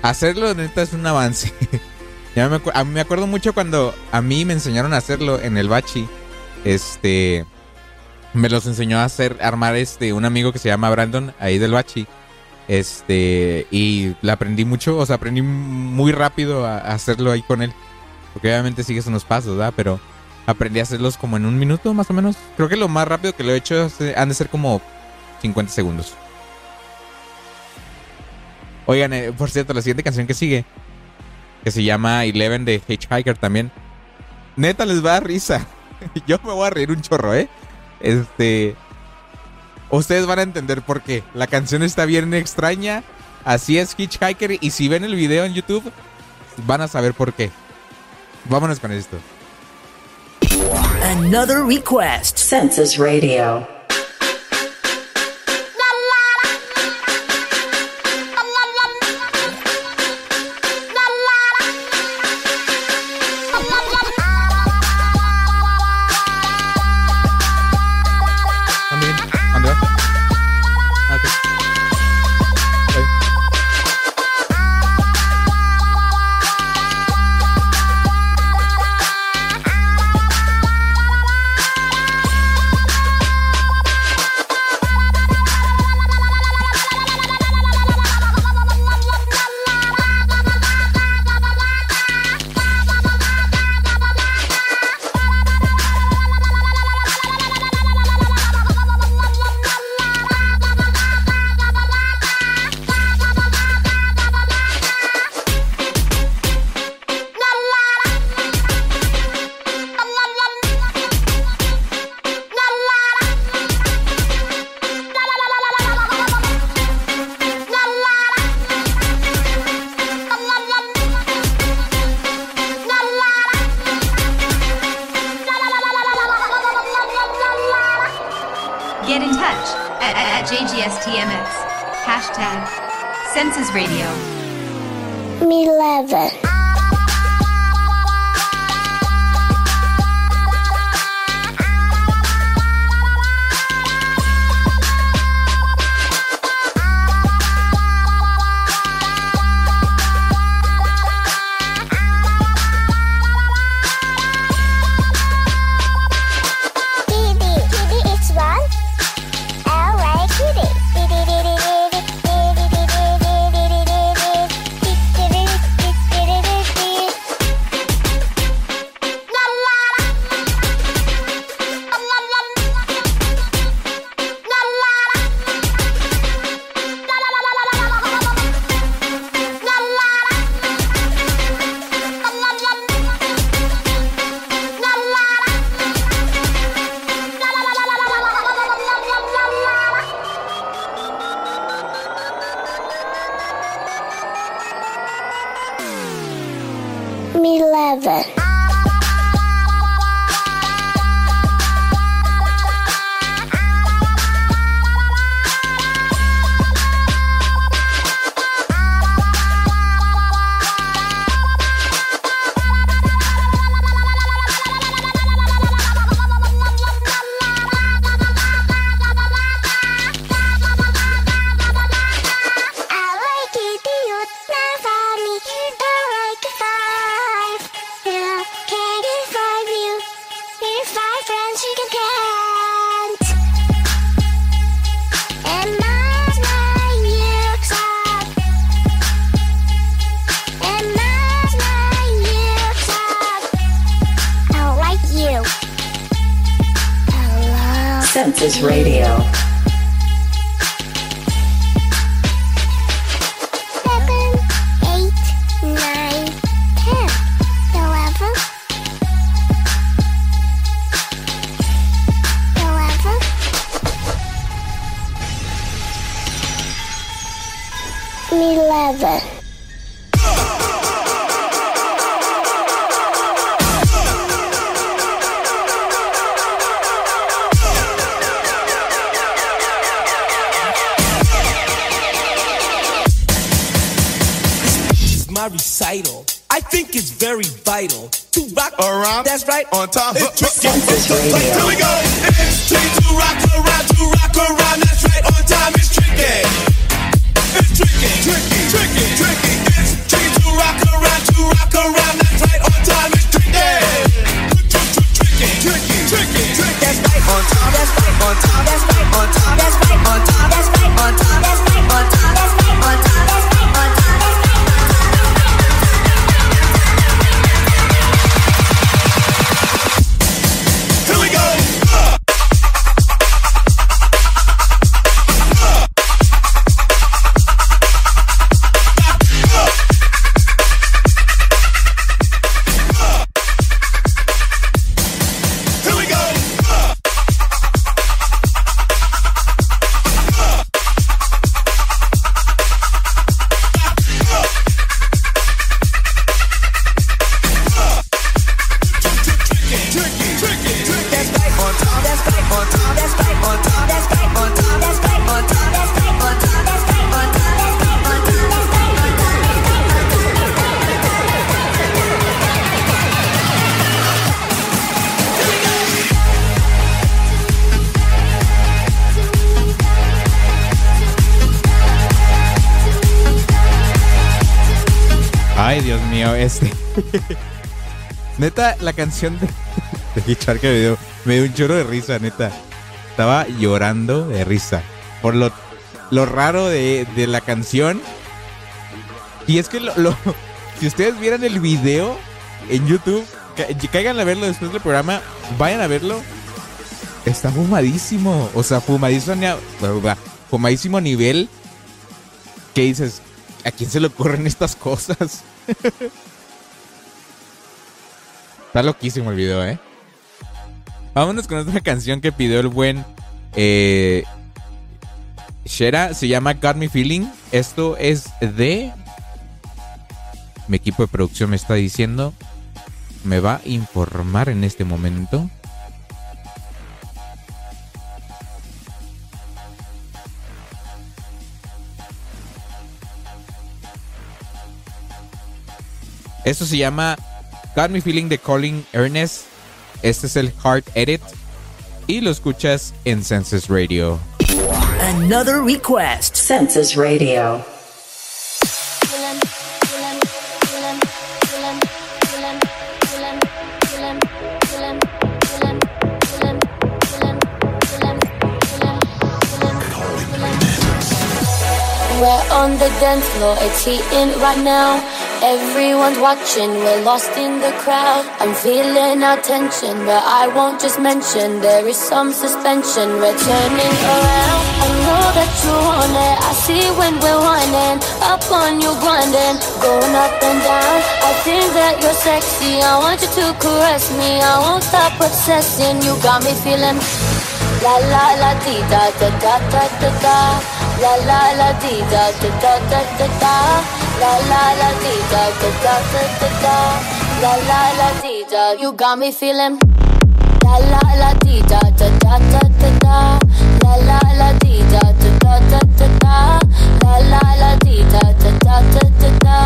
hacerlo neta es un avance. ya me, me acuerdo mucho cuando a mí me enseñaron a hacerlo en el bachi. Este me los enseñó a hacer armar este un amigo que se llama Brandon ahí del bachi. Este y le aprendí mucho, o sea, aprendí muy rápido a, hacerlo ahí con él. Porque obviamente sigues unos pasos, ¿verdad? Pero aprendí a hacerlos como en un minuto más o menos. Creo que lo más rápido que lo he hecho eh, han de ser como 50 segundos. Oigan, eh, por cierto, la siguiente canción que sigue, que se llama Eleven de Hitchhiker también. Neta les va a dar risa. Yo me voy a reír un chorro, ¿eh? Este. Ustedes van a entender por qué. La canción está bien extraña. Así es Hitchhiker. Y si ven el video en YouTube, van a saber por qué. Vámonos con esto. Another request. Census Radio. Ay, Dios mío, este. neta, la canción de, de que me dio, me dio un chorro de risa, neta. Estaba llorando de risa. Por lo, lo raro de, de la canción. Y es que lo, si ustedes vieran el video en YouTube, ca- caigan a verlo después del programa, vayan a verlo. Está fumadísimo. O sea, fumadísimo, fumadísimo nivel que dices, ¿a quién se le ocurren estas cosas? Está loquísimo el video, ¿eh? Vámonos con otra canción que pidió el buen eh, Shera. Se llama Got Me Feeling. Esto es de... Mi equipo de producción me está diciendo. Me va a informar en este momento. Esto se llama Got Me Feeling de Calling Ernest. Este es el Hard Edit. Y lo escuchas en Census Radio. Another request. Census Radio. We're on the dance floor, it's heating right now. Everyone's watching, we're lost in the crowd. I'm feeling our tension, but I won't just mention there is some suspension. We're turning around. I know that you want it. I see when we're winding up on you grinding, going up and down. I think that you're sexy. I want you to caress me. I won't stop obsessing. You got me feeling. La la la di da da da da da da. La la la di da da da da da da. La la la di da da da da da da. La la la di da. You got me feeling. La la la di da da da da da da. La la la di da da da da da da. La la la di da da da da da da.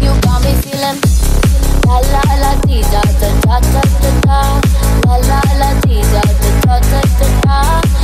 You got me feeling. La la la di da da da da da. La la la di da da da da da.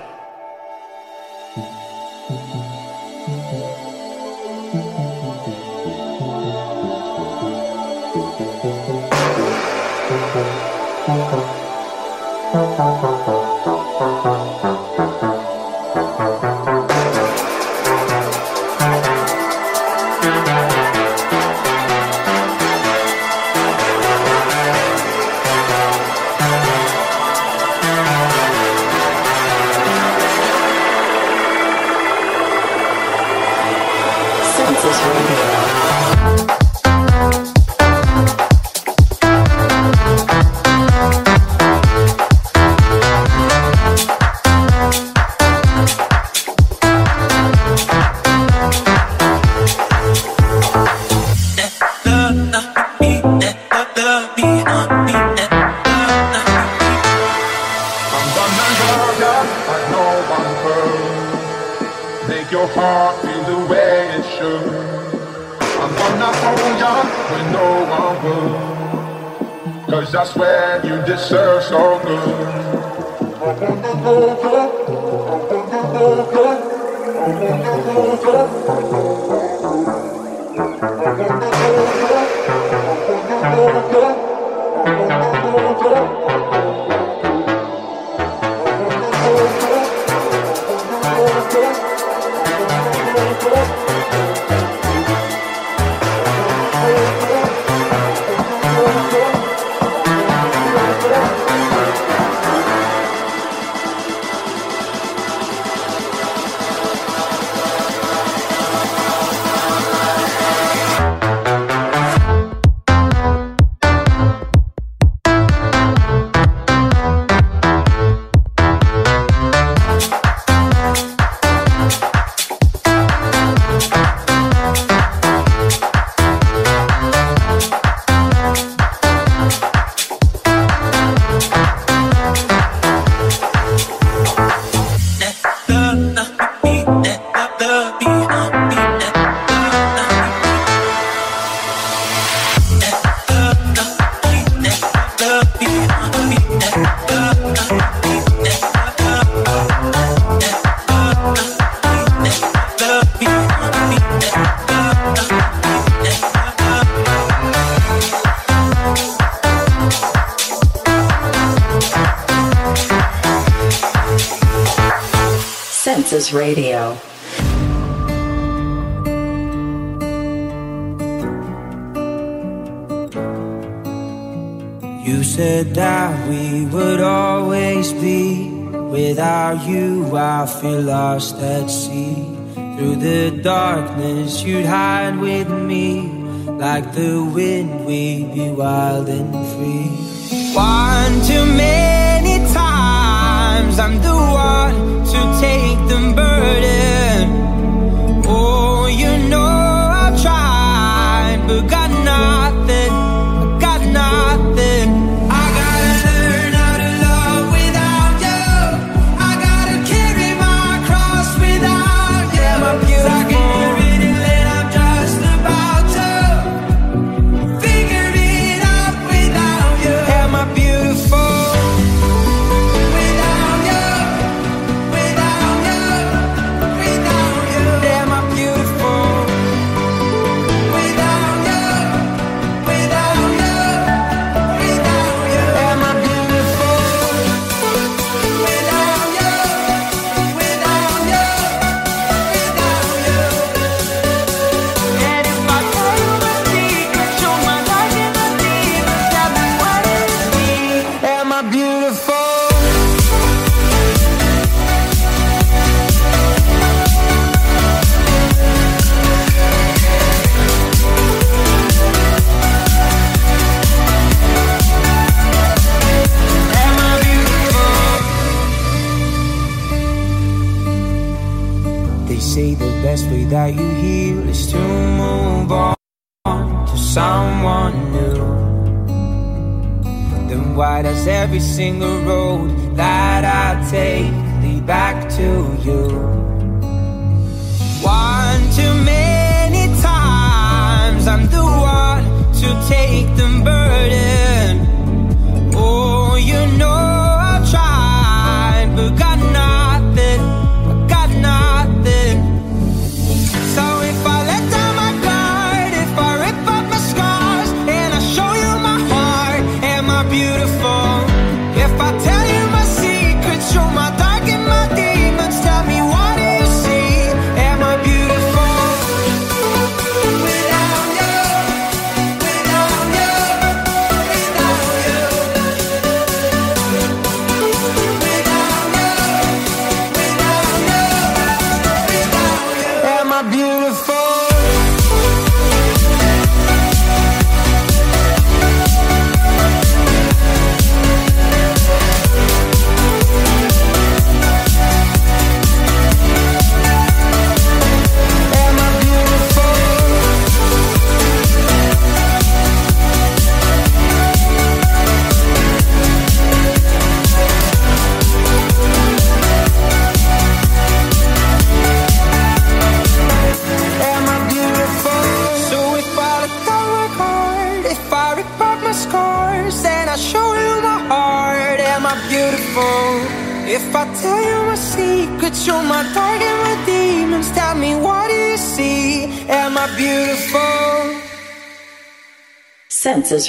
like the wind, we'd be and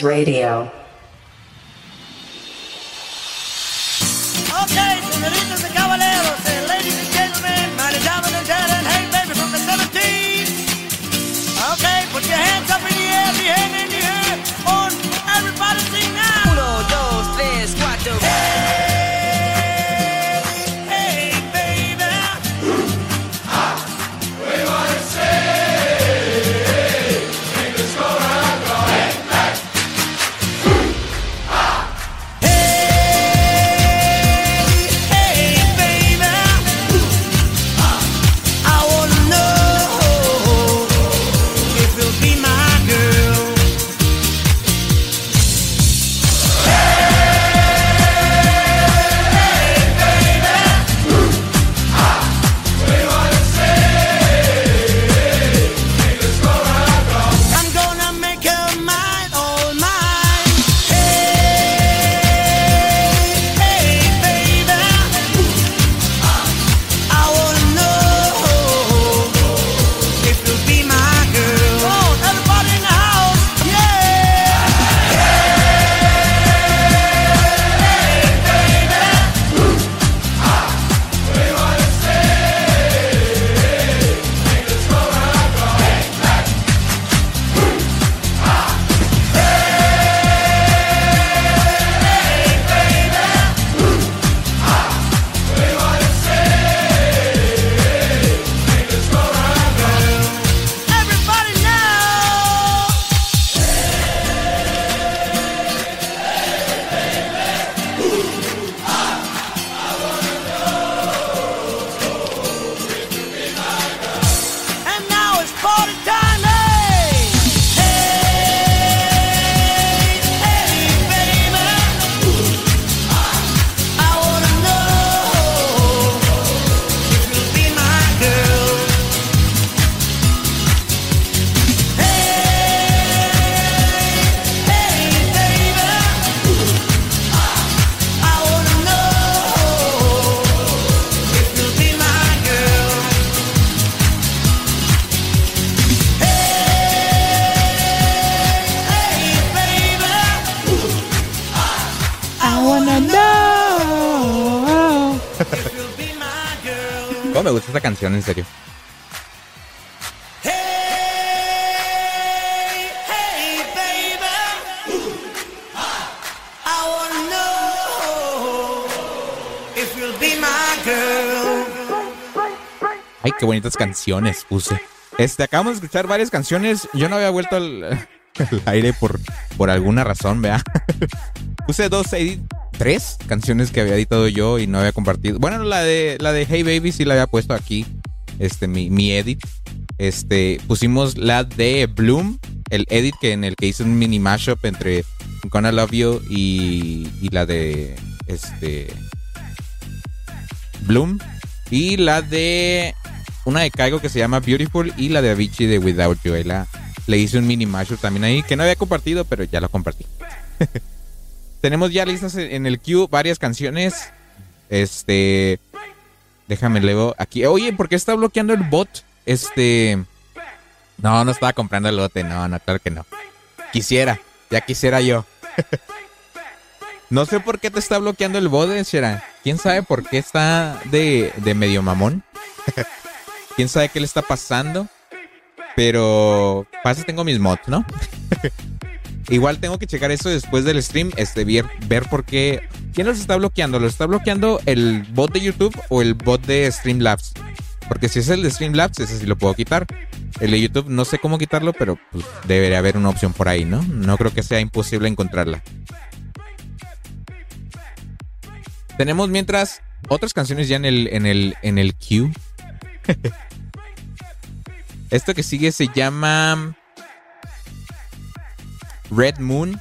Radio. en serio. Ay, qué bonitas canciones puse. Este, acabamos de escuchar varias canciones. Yo no había vuelto al, aire por, por alguna razón, vea. Puse dos, tres canciones que había editado yo y no había compartido. Bueno, la de, la de Hey Baby sí la había puesto aquí este, mi, mi edit. Este, pusimos la de Bloom, el edit que en el que hice un mini mashup entre Gonna Love You y, y la de este Bloom y la de una de Caigo que se llama Beautiful y la de Avicii de Without You. La- le hice un mini mashup también ahí que no había compartido, pero ya lo compartí. Tenemos ya listas en el queue varias canciones. Este. Déjame luego aquí. Oye, ¿por qué está bloqueando el bot? Este. No, no estaba comprando el lote. No, no, claro que no. Quisiera. Ya quisiera yo. no sé por qué te está bloqueando el bot, eh, Shera. ¿Quién sabe por qué está de, de medio mamón? ¿Quién sabe qué le está pasando? Pero. Pasa, tengo mis mods, ¿no? Igual tengo que checar eso después del stream, este, ver, ver por qué. ¿Quién los está bloqueando? ¿Lo está bloqueando el bot de YouTube o el bot de Streamlabs? Porque si es el de Streamlabs, ese sí lo puedo quitar. El de YouTube no sé cómo quitarlo, pero pues, debería haber una opción por ahí, ¿no? No creo que sea imposible encontrarla. Tenemos mientras otras canciones ya en el, en el, en el queue. Esto que sigue se llama Red Moon.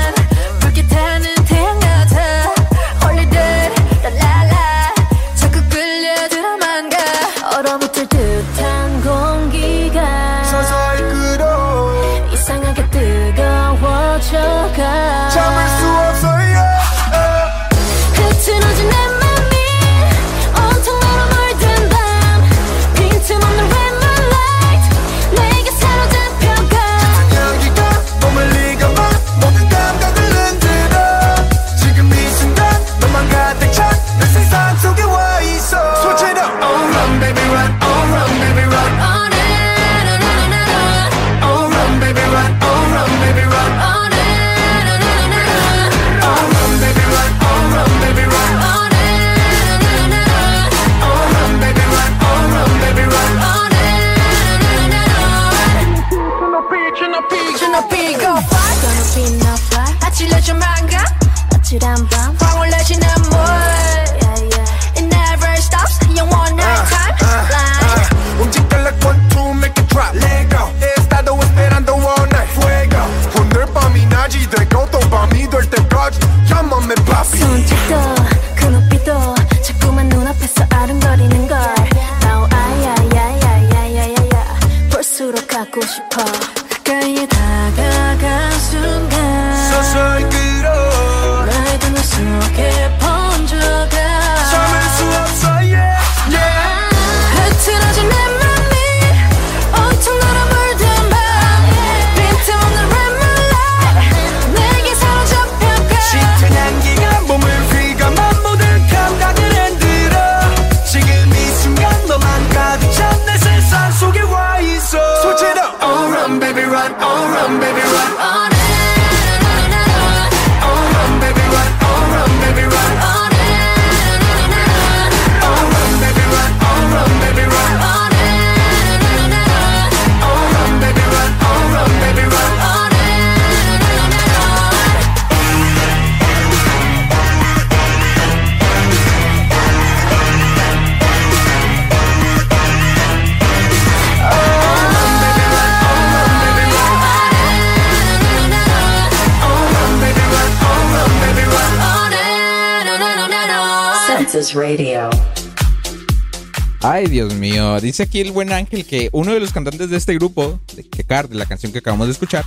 Radio. Ay, Dios mío. Dice aquí el buen ángel que uno de los cantantes de este grupo, de Kekar, la canción que acabamos de escuchar,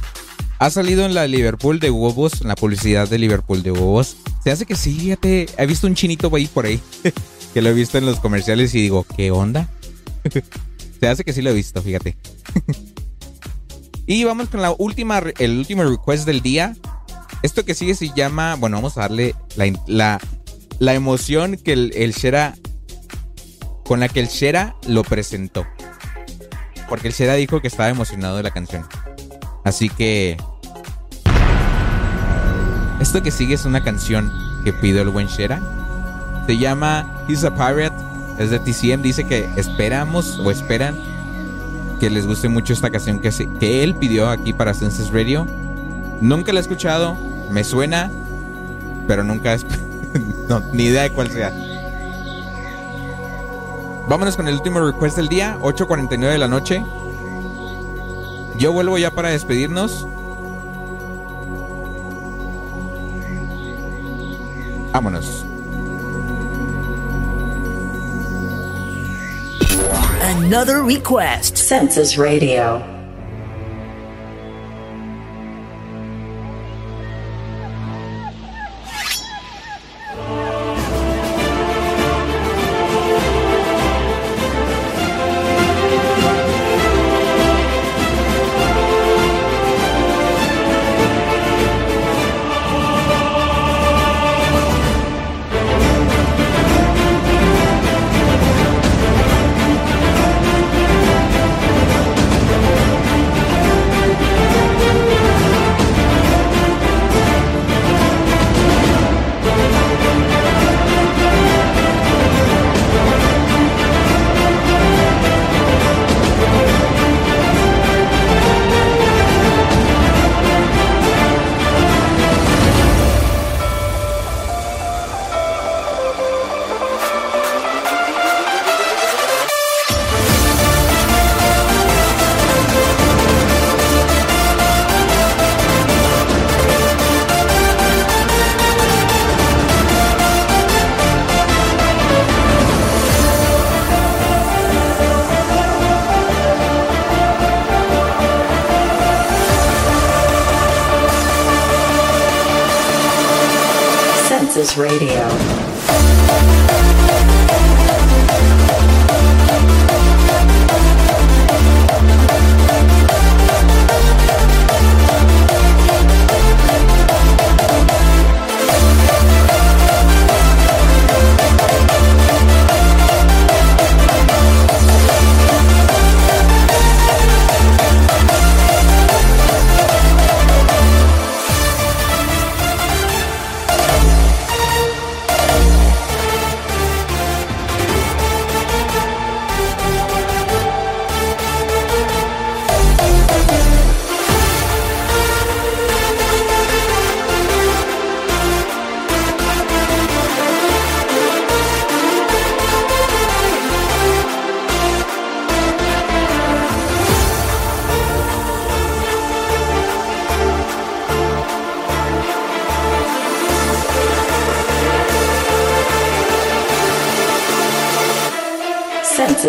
ha salido en la Liverpool de huevos, en la publicidad de Liverpool de huevos. Se hace que sí, fíjate. He visto un chinito ahí por ahí, que lo he visto en los comerciales y digo, ¿qué onda? Se hace que sí lo he visto, fíjate. y vamos con la última, el último request del día. Esto que sigue se llama, bueno, vamos a darle la, la emoción que el, el Shera con la que el Shera lo presentó. porque el Shera dijo que estaba emocionado de la canción. Así que esto que sigue es una canción que pidió el buen Shera. Se llama He's a Pirate. Es de TCM. Dice que esperamos o esperan que les guste mucho esta canción que, se- que él pidió aquí para Senses Radio. Nunca la he escuchado. Me suena. Pero nunca es... no, ni idea de cuál sea. Vámonos con el último request del día. 8.49 de la noche. Yo vuelvo ya para despedirnos. Vámonos. Another request. Census Radio.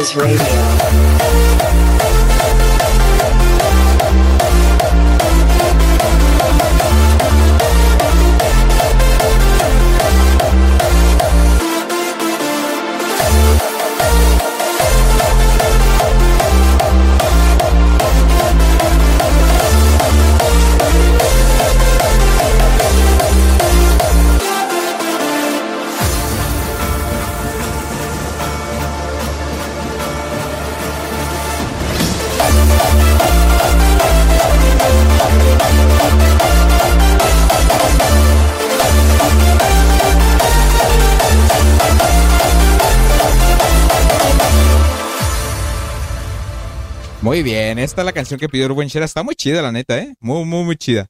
Census Radio. Muy bien, esta es la canción que pidió el buen Shera. Está muy chida, la neta, ¿eh? Muy, muy, muy chida.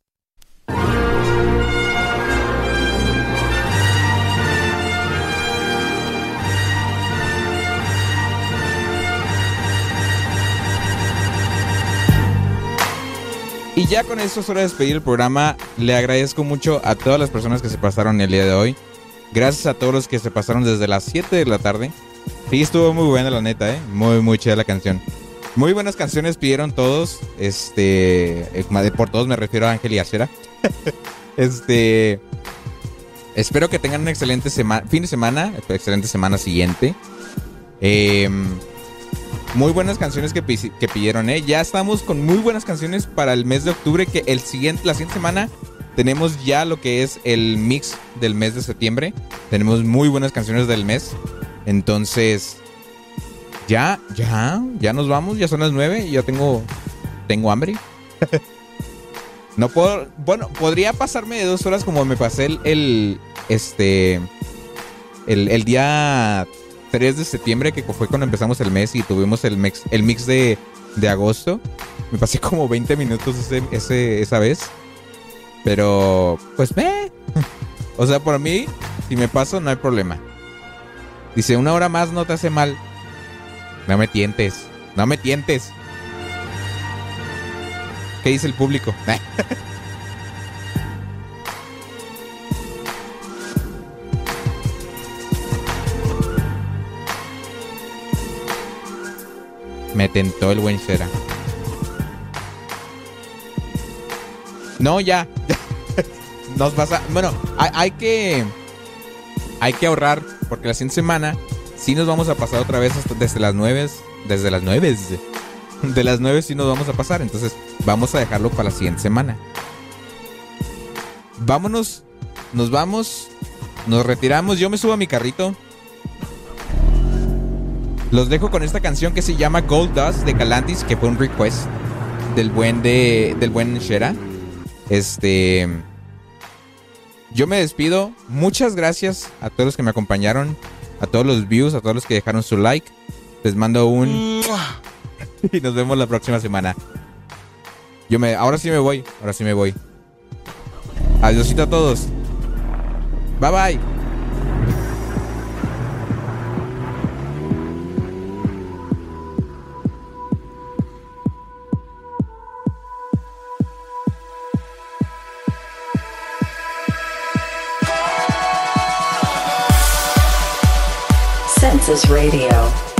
Y ya con eso es hora de despedir el programa. Le agradezco mucho a todas las personas que se pasaron el día de hoy. Gracias a todos los que se pasaron desde las 7 de la tarde. Sí, estuvo muy buena la neta, ¿eh? Muy, muy chida la canción. Muy buenas canciones pidieron todos. Este, eh, por todos me refiero a Ángel y Acera. este, espero que tengan un excelente sema- fin de semana, excelente semana siguiente. Eh, muy buenas canciones que pidieron, ¿eh? Ya estamos con muy buenas canciones para el mes de octubre, que el siguiente, la siguiente semana tenemos ya lo que es el mix del mes de septiembre. Tenemos muy buenas canciones del mes. Entonces, Ya, ya, ya nos vamos, ya son las nueve y ya tengo, tengo hambre. no puedo, bueno, podría pasarme de dos horas como me pasé el, el este, el, el día 3 de septiembre, que fue cuando empezamos el mes y tuvimos el mix, el mix de, de agosto. Me pasé como 20 minutos ese, ese- esa vez. Pero, pues, me. O sea, por mí, si me paso, no hay problema. Dice, una hora más no te hace mal. No me tientes. No me tientes. ¿Qué dice el público? Me tentó el buen Shera. No, ya. Nos pasa. Bueno, hay, hay que. Hay que ahorrar. Porque la siguiente semana. Sí nos vamos a pasar otra vez hasta desde las 9. Desde las 9. De las 9 sí nos vamos a pasar. Entonces, vamos a dejarlo para la siguiente semana. Vámonos. Nos vamos. Nos retiramos. Yo me subo a mi carrito. Los dejo con esta canción que se llama Gold Dust de Galantis, que fue un request del buen de del buen Shera. Este yo me despido. Muchas gracias a todos los que me acompañaron, a todos los views, a todos los que dejaron su like. Les mando un y nos vemos la próxima semana. Yo me ahora sí me voy, ahora sí me voy. Adiósito a todos. Bye bye. Census Radio.